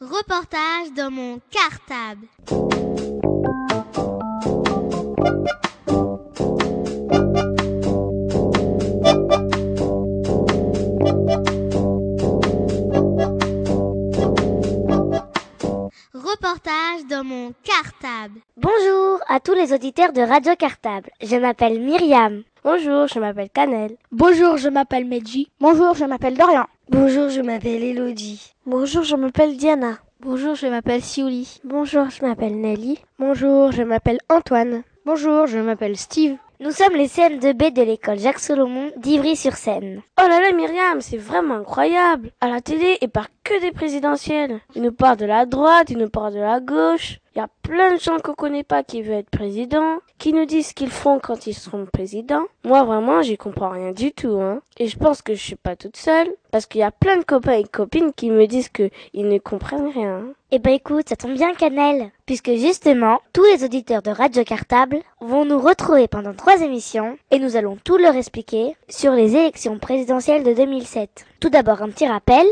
Reportage dans mon cartable. Reportage dans mon cartable. Bonjour à tous les auditeurs de Radio Cartable. Je m'appelle Myriam. Bonjour, je m'appelle Canel. Bonjour, je m'appelle Medji. Bonjour, je m'appelle Dorian. Bonjour, je m'appelle Elodie. Bonjour, je m'appelle Diana. Bonjour, je m'appelle Siouli. Bonjour, je m'appelle Nelly. Bonjour, je m'appelle Antoine. Bonjour, je m'appelle Steve. Nous sommes les CM2B de l'école Jacques Solomon d'Ivry-sur-Seine. Oh là là, Myriam, c'est vraiment incroyable. À la télé, il part que des présidentielles. Il nous parle de la droite, il nous parle de la gauche. Il y a plein de gens qu'on connaît pas qui veulent être président, qui nous disent ce qu'ils font quand ils seront présidents. Moi, vraiment, j'y comprends rien du tout, hein. Et je pense que je suis pas toute seule, parce qu'il y a plein de copains et copines qui me disent que ils ne comprennent rien. Eh ben écoute, ça tombe bien, Canel, puisque justement, tous les auditeurs de Radio Cartable vont nous retrouver pendant trois émissions, et nous allons tout leur expliquer sur les élections présidentielles de 2007. Tout d'abord, un petit rappel.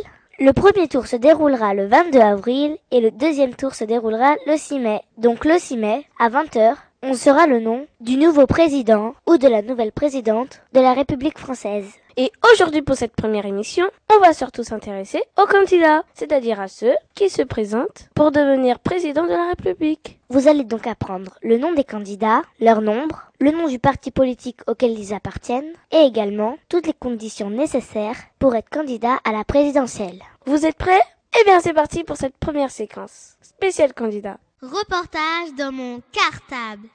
Le premier tour se déroulera le 22 avril et le deuxième tour se déroulera le 6 mai. Donc le 6 mai, à 20h, on saura le nom du nouveau président ou de la nouvelle présidente de la République française. Et aujourd'hui pour cette première émission, on va surtout s'intéresser aux candidats, c'est-à-dire à ceux qui se présentent pour devenir président de la République. Vous allez donc apprendre le nom des candidats, leur nombre, le nom du parti politique auquel ils appartiennent et également toutes les conditions nécessaires pour être candidat à la présidentielle. Vous êtes prêts? Eh bien c'est parti pour cette première séquence. Spécial candidat. Reportage dans mon cartable.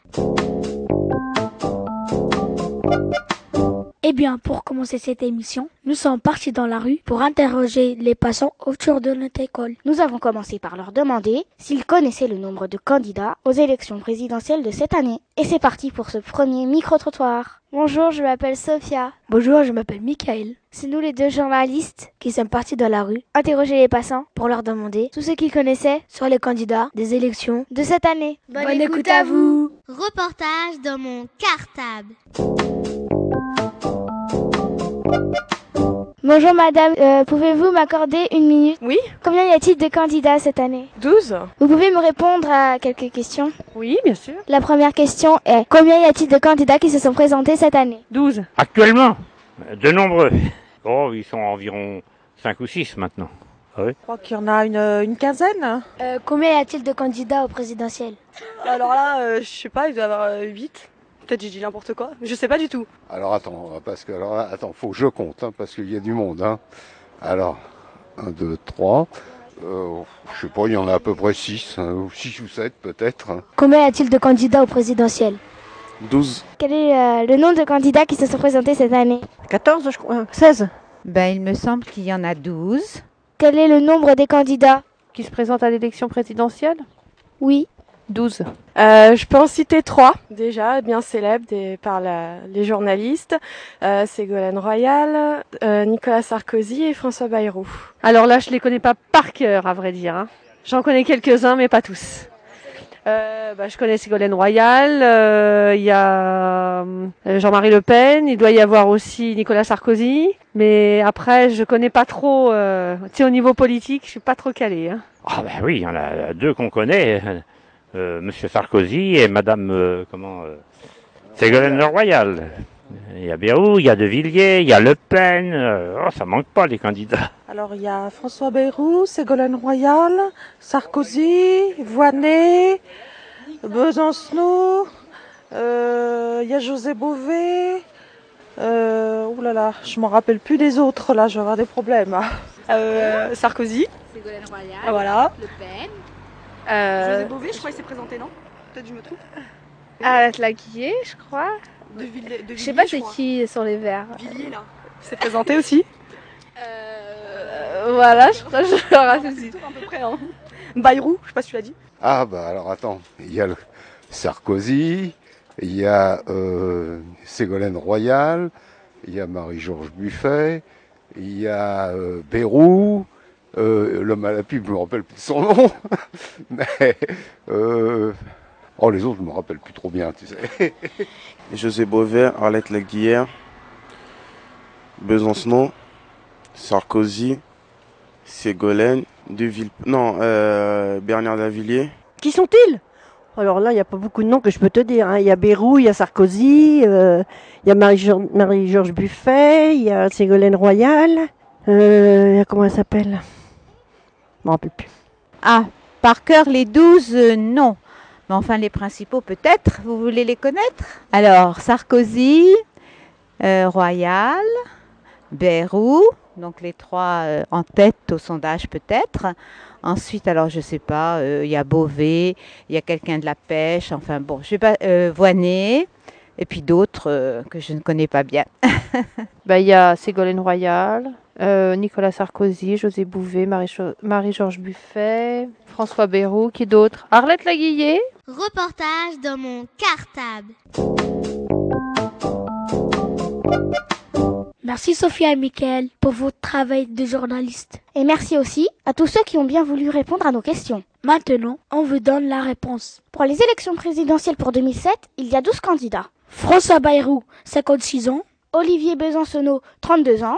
Eh bien, pour commencer cette émission, nous sommes partis dans la rue pour interroger les passants autour de notre école. Nous avons commencé par leur demander s'ils connaissaient le nombre de candidats aux élections présidentielles de cette année. Et c'est parti pour ce premier micro-trottoir. Bonjour, je m'appelle Sophia. Bonjour, je m'appelle Michael. C'est nous les deux journalistes qui sommes partis dans la rue interroger les passants pour leur demander tout ce qu'ils connaissaient sur les candidats des élections de cette année. Bonne, Bonne écoute, écoute à vous. Reportage dans mon cartable. Bonjour madame, euh, pouvez-vous m'accorder une minute Oui. Combien y a-t-il de candidats cette année 12. Vous pouvez me répondre à quelques questions Oui, bien sûr. La première question est combien y a-t-il de candidats qui se sont présentés cette année 12. Actuellement De nombreux. Oh, ils sont environ 5 ou 6 maintenant. Ah oui. Je crois qu'il y en a une, une quinzaine. Euh, combien y a-t-il de candidats au présidentiel? Alors là, euh, je sais pas, il doit y avoir 8. Peut-être j'ai dit n'importe quoi. Je sais pas du tout. Alors attends, parce que alors attends, faut que je compte, hein, parce qu'il y a du monde. Hein. Alors, 1, 2, 3. Euh, je sais pas, il y en a à peu près 6, hein, ou 6 ou 7 peut-être. Hein. Combien y a-t-il de candidats au présidentiel 12. Quel est euh, le nombre de candidats qui se sont présentés cette année 14, je crois. 16. Ben, il me semble qu'il y en a 12. Quel est le nombre des candidats Qui se présentent à l'élection présidentielle? Oui. 12. Euh, je peux en citer trois déjà bien célèbres des, par la, les journalistes. Euh, Ségolène Royal, euh, Nicolas Sarkozy et François Bayrou. Alors là, je les connais pas par cœur, à vrai dire. Hein. J'en connais quelques-uns, mais pas tous. Euh, bah, je connais Ségolène Royal, il y a Jean-Marie Le Pen, il doit y avoir aussi Nicolas Sarkozy, mais après je connais pas trop, tu sais au niveau politique, je suis pas trop calée. Hein. Ah ben oui, il y en a deux qu'on connaît. Euh, Monsieur Sarkozy et Madame euh, comment euh, Ségolène Royal. Il y a Bérou, il y a De Villiers, il y a Le Pen. oh, ça manque pas les candidats. Alors il y a François Bayrou, Ségolène Royal, Sarkozy, Voinet, Besancenot. Il y a José Bové. ouh là là, je m'en rappelle plus des autres. Là, je vais avoir des problèmes. Hein. Sarkozy. Ségolène Royal. Ah, voilà. Le Pen. Euh... José Bové, je crois qu'il s'est présenté, non? Peut-être je me trompe. À Tlaquier, je crois. De Villiers, de je sais pas c'est qui sur les verts. Villiers, là. s'est présenté aussi euh... Voilà, je crois que je me aussi. à peu près, hein. Bayrou, je sais pas si tu l'as dit. Ah bah alors attends, il y a le Sarkozy, il y a euh, Ségolène Royal, il y a Marie-Georges Buffet, il y a euh, Bérou, euh, l'homme à la pipe, je me rappelle plus de son nom, mais euh, oh les autres, je me rappelle plus trop bien, tu sais. José Bové, Arlette Laguillère, Besancenot, Sarkozy, Ségolène, De Ville... Non, euh, Bernard Davilliers. Qui sont-ils? Alors là, il n'y a pas beaucoup de noms que je peux te dire. hein. Il y a Bérou, il y a Sarkozy, euh, il y a Marie-Georges Marie Buffet, il y a Ségolène Royal. Euh, il y a comment elle s'appelle? Rappelle plus. Ah, par cœur, les douze, euh, non. Mais enfin, les principaux, peut-être. Vous voulez les connaître? Alors, Sarkozy, euh, Royal, Bayrou, donc les trois euh, en tête au sondage, peut-être. Ensuite, alors, je sais pas, euh, il y a Beauvais, il y a quelqu'un de la pêche, enfin bon, je sais pas, Voinet, et puis d'autres que je ne connais pas bien. Bah, il y a Ségolène Royal, euh, Nicolas Sarkozy, José Bouvet, Marie- Marie-Georges Buffet, François Bayrou, qui d'autre? Arlette Laguillet. Reportage dans mon cartable. Merci Sophia et Michael pour votre travail de journaliste. Et merci aussi à tous ceux qui ont bien voulu répondre à nos questions. Maintenant, on vous donne la réponse. Pour les élections présidentielles pour 2007, il y a 12 candidats. François Bayrou, 56 ans. Olivier Besancenot, 32 ans.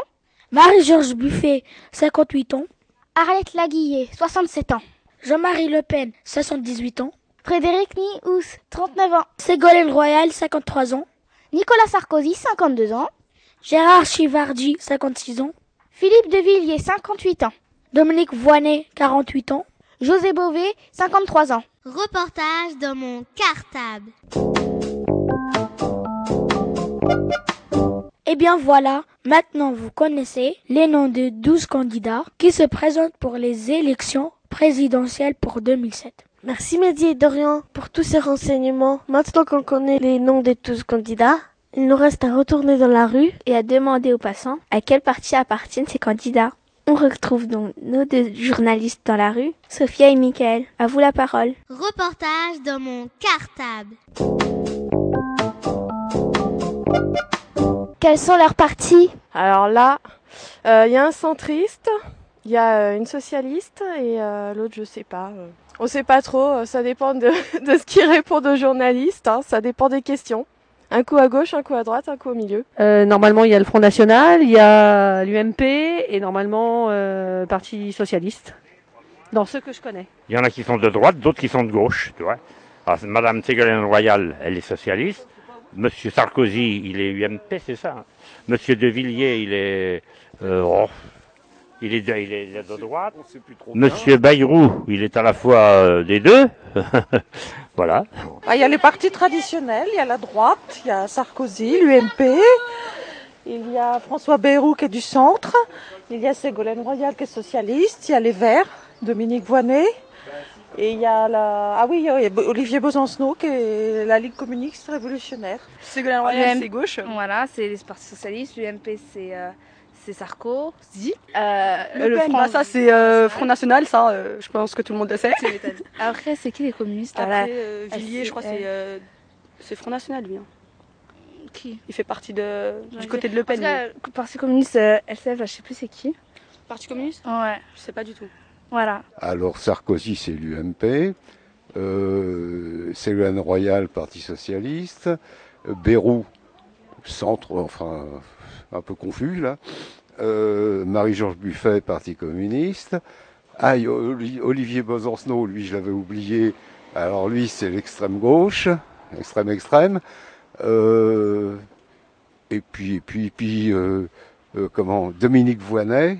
Marie-Georges Buffet, 58 ans. Arlette Laguillet, 67 ans. Jean-Marie Le Pen, 78 ans. Frédéric Nihous, 39 ans. Ségolène Royal, 53 ans. Nicolas Sarkozy, 52 ans. Gérard Chivardi, 56 ans. Philippe de Villiers, 58 ans. Dominique Voinet, 48 ans. José Bové, 53 ans. Reportage dans mon cartable. Eh bien voilà, maintenant vous connaissez les noms de 12 candidats qui se présentent pour les élections présidentielles pour 2007. Merci Mehdi et Dorian pour tous ces renseignements. Maintenant qu'on connaît les noms des 12 candidats, il nous reste à retourner dans la rue et à demander aux passants à quel parti appartiennent ces candidats. On retrouve donc nos deux journalistes dans la rue, Sophia et Michael. À vous la parole. Reportage dans mon cartable. Quels sont leurs partis Alors là, il y a un centriste, il y a euh, une socialiste et euh, l'autre, je sais pas. euh. On sait pas trop, euh, ça dépend de, de ce qu'ils répondent aux journalistes, hein, ça dépend des questions. Un coup à gauche, un coup à droite, un coup au milieu. Euh, normalement, il y a le Front National, il y a l'UMP et normalement euh, Parti Socialiste. Dans ceux que je connais. Il y en a qui sont de droite, d'autres qui sont de gauche, tu vois. Alors, Madame Ségolène Royal, elle est socialiste. Monsieur Sarkozy, il est UMP, c'est ça. hein. Monsieur De Villiers, il est, euh, oh, il est, de, il est de droite. Monsieur Bayrou, il est à la fois euh, des deux. voilà. Ah, il y a les partis traditionnels, il y a la droite, il y a Sarkozy, l'UMP, il y a François Bayrou qui est du centre, il y a Ségolène Royal qui est socialiste, il y a les Verts, Dominique Voinet, et il y a la... Ah oui, il y a Olivier Besancenot qui est la Ligue communiste révolutionnaire. Ségolène Royal, L'UM- c'est gauche. Voilà, c'est les partis socialistes. L'UMP, c'est euh, c'est Sarkozy. Euh, Le, Front, bah, ça c'est euh, Front National, ça euh, je pense que tout le monde le sait. Après, c'est qui les communistes Après, Voilà. euh, Villiers, je crois c'est euh, c'est Front National lui. hein. Qui Il fait partie de, du côté de Le Pen. Parti communiste euh, LCF, là, je sais plus c'est qui. Parti communiste? Ouais. Je sais pas du tout. Alors Sarkozy, c'est l'UMP. Euh, Ségolène Royal, Parti Socialiste. Bayrou, centre, enfin, un peu confus là. Euh, Marie-Georges Buffet, Parti communiste. Ah, Olivier Besancenot, lui, je l'avais oublié. Alors lui, c'est l'extrême gauche, extrême extrême. Euh, et puis, et puis, et puis, euh, comment, Dominique Voinet,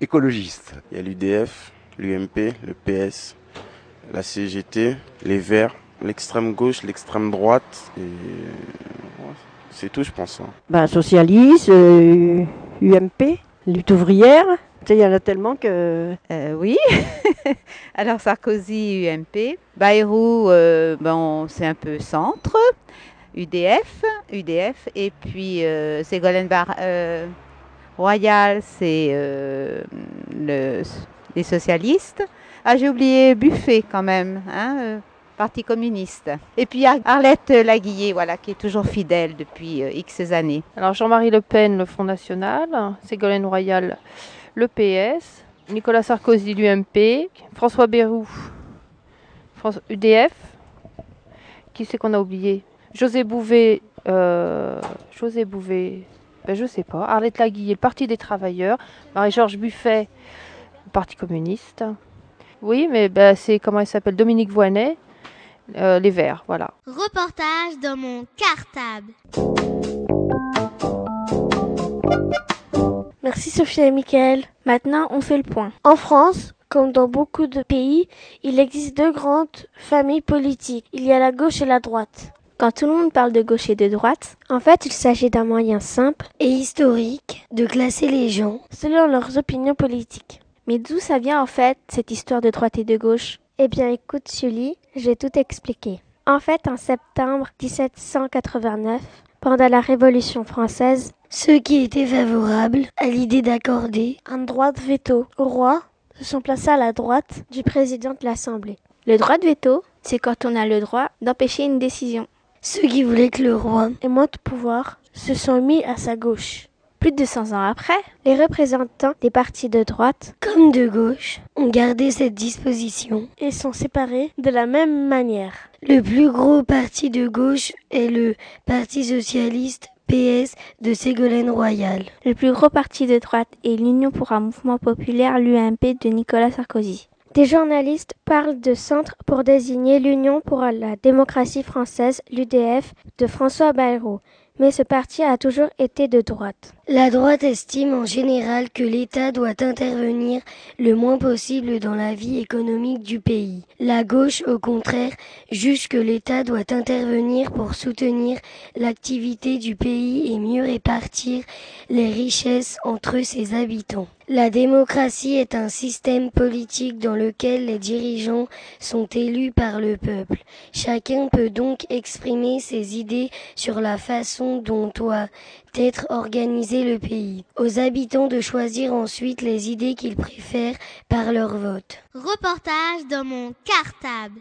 écologiste. Il y a l'UDF, l'UMP, le PS, la CGT, les Verts, l'extrême gauche, l'extrême droite, et c'est tout, je pense. hein. Ben, socialiste, euh, UMP, lutte ouvrière. Tu sais, il y en a tellement que. Euh, oui. Alors Sarkozy, UMP. Bayrou, euh, bon, c'est un peu centre. UDF, UDF. Et puis euh, Ségolène Bar euh, Royal, c'est euh, le, les socialistes. Ah, j'ai oublié Buffet quand même, hein, euh, Parti communiste. Et puis Ar- Arlette Laguillet, voilà, qui est toujours fidèle depuis euh, X années. Alors Jean-Marie Le Pen, le Front National, Ségolène Royal, le PS, Nicolas Sarkozy, l'UMP, François Bayrou, France- UDF. Qui c'est qu'on a oublié? José Bouvet, José Bouvet, ben, je sais pas. Arlette Laguillet, le Parti des Travailleurs, Marie-Georges Buffet, le Parti communiste. Oui, mais bah, c'est comment il s'appelle? Dominique Voynet, euh, les Verts, voilà. Reportage dans mon cartable. Merci Sophia et Michael. Maintenant, on fait le point. En France, comme dans beaucoup de pays, il existe deux grandes familles politiques. Il y a la gauche et la droite. Quand tout le monde parle de gauche et de droite, en fait, il s'agit d'un moyen simple et historique de classer les gens selon leurs opinions politiques. Mais d'où ça vient en fait, cette histoire de droite et de gauche? Eh bien, écoute, Julie, j'ai tout expliqué. En fait, en septembre 1789, pendant la Révolution française, ceux qui étaient favorables à l'idée d'accorder un droit de veto au roi se sont placés à la droite du président de l'Assemblée. Le droit de veto, c'est quand on a le droit d'empêcher une décision. Ceux qui voulaient que le roi ait moins de pouvoir se sont mis à sa gauche. Plus de 200 ans après, les représentants des partis de droite comme de gauche ont gardé cette disposition et sont séparés de la même manière. Le plus gros parti de gauche est le Parti socialiste PS de Ségolène Royal. Le plus gros parti de droite est l'Union pour un mouvement populaire, l'UMP de Nicolas Sarkozy. Des journalistes parlent de centre pour désigner l'Union pour la démocratie française, l'UDF, de François Bayrou mais ce parti a toujours été de droite. La droite estime en général que l'État doit intervenir le moins possible dans la vie économique du pays. La gauche, au contraire, juge que l'État doit intervenir pour soutenir l'activité du pays et mieux répartir les richesses entre ses habitants. La démocratie est un système politique dans lequel les dirigeants sont élus par le peuple. Chacun peut donc exprimer ses idées sur la façon dont doit être organisé le pays. Aux habitants de choisir ensuite les idées qu'ils préfèrent par leur vote. Reportage dans mon cartable.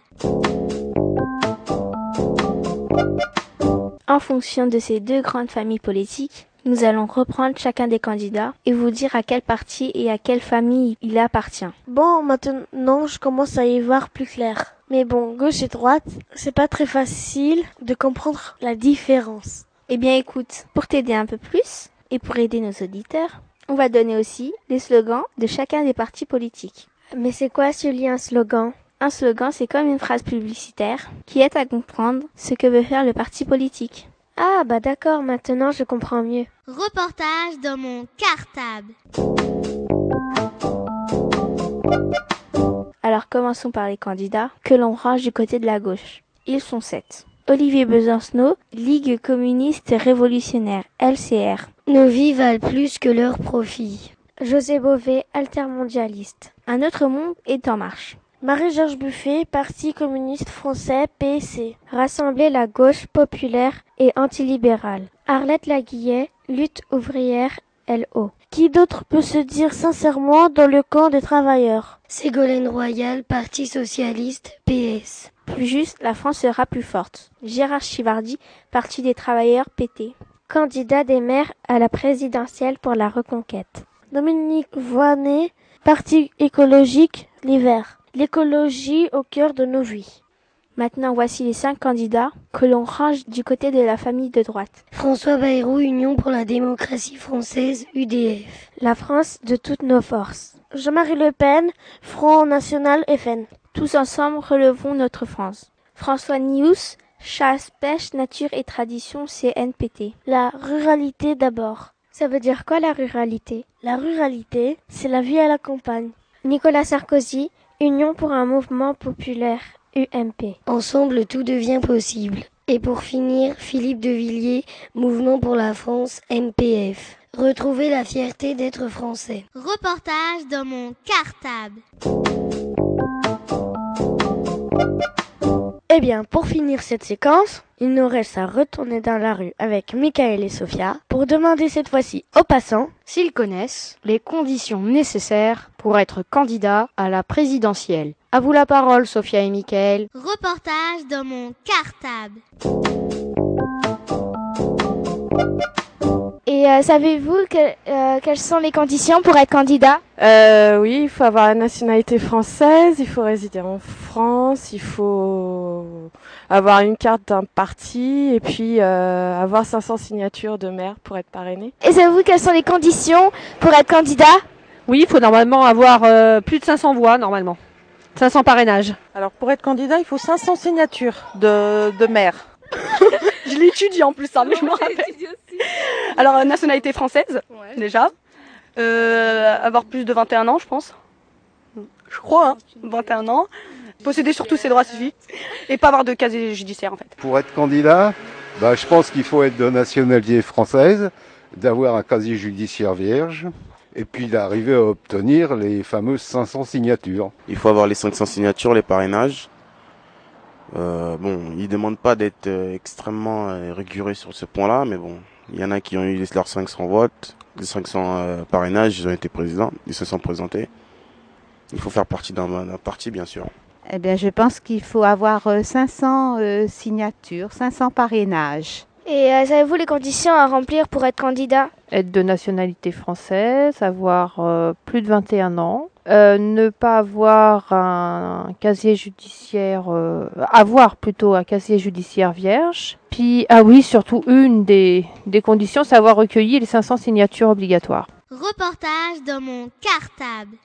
En fonction de ces deux grandes familles politiques, nous allons reprendre chacun des candidats et vous dire à quel parti et à quelle famille il appartient. Bon, maintenant je commence à y voir plus clair. Mais bon, gauche et droite, c'est pas très facile de comprendre la différence. Eh bien écoute, pour t'aider un peu plus et pour aider nos auditeurs, on va donner aussi les slogans de chacun des partis politiques. Mais c'est quoi ce lien slogan? Un slogan, c'est comme une phrase publicitaire qui aide à comprendre ce que veut faire le parti politique. Ah bah d'accord, maintenant je comprends mieux. Reportage dans mon cartable. Alors commençons par les candidats que l'on range du côté de la gauche. Ils sont sept. Olivier Besancenot, Ligue communiste révolutionnaire, LCR. Nos vies valent plus que leurs profits. José Bové, altermondialiste. Un autre monde est en marche. Marie-Georges Buffet, Parti communiste français, PSC. Rassembler la gauche populaire et antilibérale. Arlette Laguillet, lutte ouvrière, LO. Qui d'autre peut se dire sincèrement dans le camp des travailleurs? Ségolène Royal, Parti socialiste, PS. Plus juste, la France sera plus forte. Gérard Chivardi, Parti des travailleurs, PT. Candidat des maires à la présidentielle pour la reconquête. Dominique Voinet, Parti écologique, l'hiver l'écologie au cœur de nos vies. Maintenant, voici les cinq candidats que l'on range du côté de la famille de droite. François Bayrou, Union pour la démocratie française, UDF. La France de toutes nos forces. Jean-Marie Le Pen, Front National, FN. Tous ensemble, relevons notre France. François Nius, Chasse, pêche, nature et tradition, CNPT. La ruralité d'abord. Ça veut dire quoi la ruralité? La ruralité, c'est la vie à la campagne. Nicolas Sarkozy, Union pour un mouvement populaire, UMP. Ensemble, tout devient possible. Et pour finir, Philippe de Villiers, Mouvement pour la France, MPF. Retrouver la fierté d'être français. Reportage dans mon cartable. Eh bien, pour finir cette séquence, il nous reste à retourner dans la rue avec Michael et Sophia pour demander cette fois-ci aux passants s'ils connaissent les conditions nécessaires pour être candidat à la présidentielle. À vous la parole, Sophia et Michael. Reportage dans mon cartable. Et euh, savez-vous que, euh, quelles sont les conditions pour être candidat? Euh, Oui, il faut avoir la nationalité française, il faut résider en France, il faut avoir une carte d'un parti et puis euh, avoir 500 signatures de maire pour être parrainé. Et savez-vous quelles sont les conditions pour être candidat? Oui, il faut normalement avoir euh, plus de 500 voix, normalement. 500 parrainages. Alors pour être candidat, il faut 500 signatures de, de maire. je l'ai étudié en plus, ça, mais je me rappelle. Alors, euh, nationalité française, déjà. Euh, avoir plus de 21 ans, je pense. Je crois, hein, 21 ans. Posséder surtout ses droits civiques. Et pas avoir de casier judiciaire, en fait. Pour être candidat, bah, je pense qu'il faut être de nationalité française, d'avoir un casier judiciaire vierge, et puis d'arriver à obtenir les fameuses 500 signatures. Il faut avoir les 500 signatures, les parrainages. Euh, bon, ils demandent pas d'être euh, extrêmement euh, rigoureux sur ce point-là, mais bon, il y en a qui ont eu leurs 500 votes, les 500 euh, parrainages, ils ont été présidents, ils se sont présentés. Il faut faire partie d'un parti, bien sûr. Eh bien, je pense qu'il faut avoir euh, 500 euh, signatures, 500 parrainages. Et euh, savez-vous les conditions à remplir pour être candidat? Être de nationalité française, avoir euh, plus de 21 ans, euh, ne pas avoir un casier judiciaire, euh, avoir plutôt un casier judiciaire vierge. Puis, ah oui, surtout une des, des conditions, c'est avoir recueilli les 500 signatures obligatoires. Reportage dans mon cartable.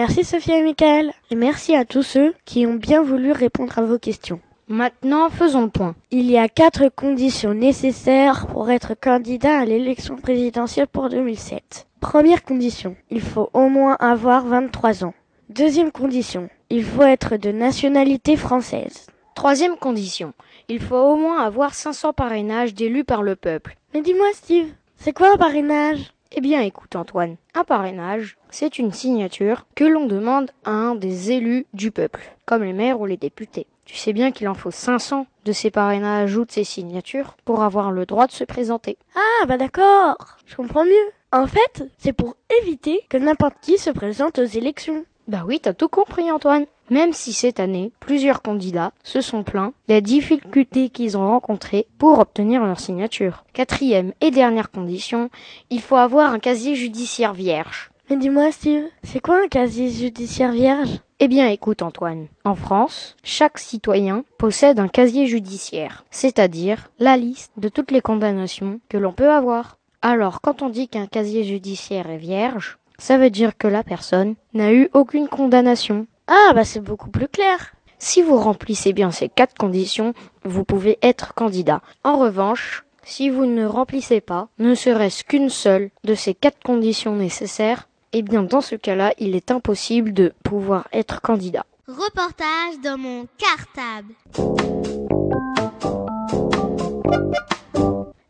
Merci Sophie et Michael. Et merci à tous ceux qui ont bien voulu répondre à vos questions. Maintenant, faisons le point. Il y a quatre conditions nécessaires pour être candidat à l'élection présidentielle pour 2007. Première condition, il faut au moins avoir 23 ans. Deuxième condition, il faut être de nationalité française. Troisième condition, il faut au moins avoir 500 parrainages d'élus par le peuple. Mais dis-moi Steve, c'est quoi un parrainage? Eh bien écoute Antoine, un parrainage, c'est une signature que l'on demande à un des élus du peuple, comme les maires ou les députés. Tu sais bien qu'il en faut 500 de ces parrainages ou de ces signatures pour avoir le droit de se présenter. Ah bah d'accord, je comprends mieux. En fait, c'est pour éviter que n'importe qui se présente aux élections. Bah oui, t'as tout compris Antoine. Même si cette année, plusieurs candidats se sont plaints des difficultés qu'ils ont rencontrées pour obtenir leur signature. Quatrième et dernière condition, il faut avoir un casier judiciaire vierge. Mais dis-moi Steve, c'est quoi un casier judiciaire vierge? Eh bien écoute Antoine, en France, chaque citoyen possède un casier judiciaire, c'est-à-dire la liste de toutes les condamnations que l'on peut avoir. Alors quand on dit qu'un casier judiciaire est vierge, ça veut dire que la personne n'a eu aucune condamnation. Ah bah c'est beaucoup plus clair. Si vous remplissez bien ces quatre conditions, vous pouvez être candidat. En revanche, si vous ne remplissez pas, ne serait-ce qu'une seule de ces quatre conditions nécessaires, eh bien dans ce cas-là, il est impossible de pouvoir être candidat. Reportage dans mon cartable.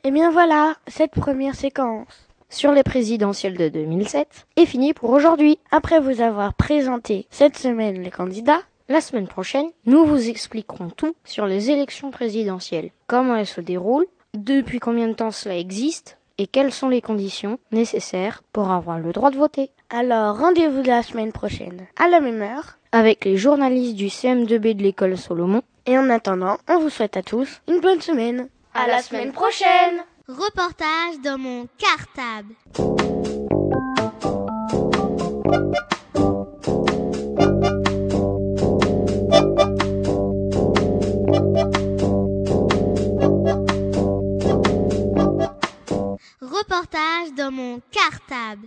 Et bien voilà, cette première séquence sur les présidentielles de 2007 est finie pour aujourd'hui. Après vous avoir présenté cette semaine les candidats, la semaine prochaine, nous vous expliquerons tout sur les élections présidentielles, comment elles se déroulent, depuis combien de temps cela existe et quelles sont les conditions nécessaires pour avoir le droit de voter. Alors rendez-vous la semaine prochaine à la même heure avec les journalistes du CM2B de l'école Solomon. Et en attendant, on vous souhaite à tous une bonne semaine. À la semaine prochaine Reportage dans mon cartable. Reportage dans mon cartable.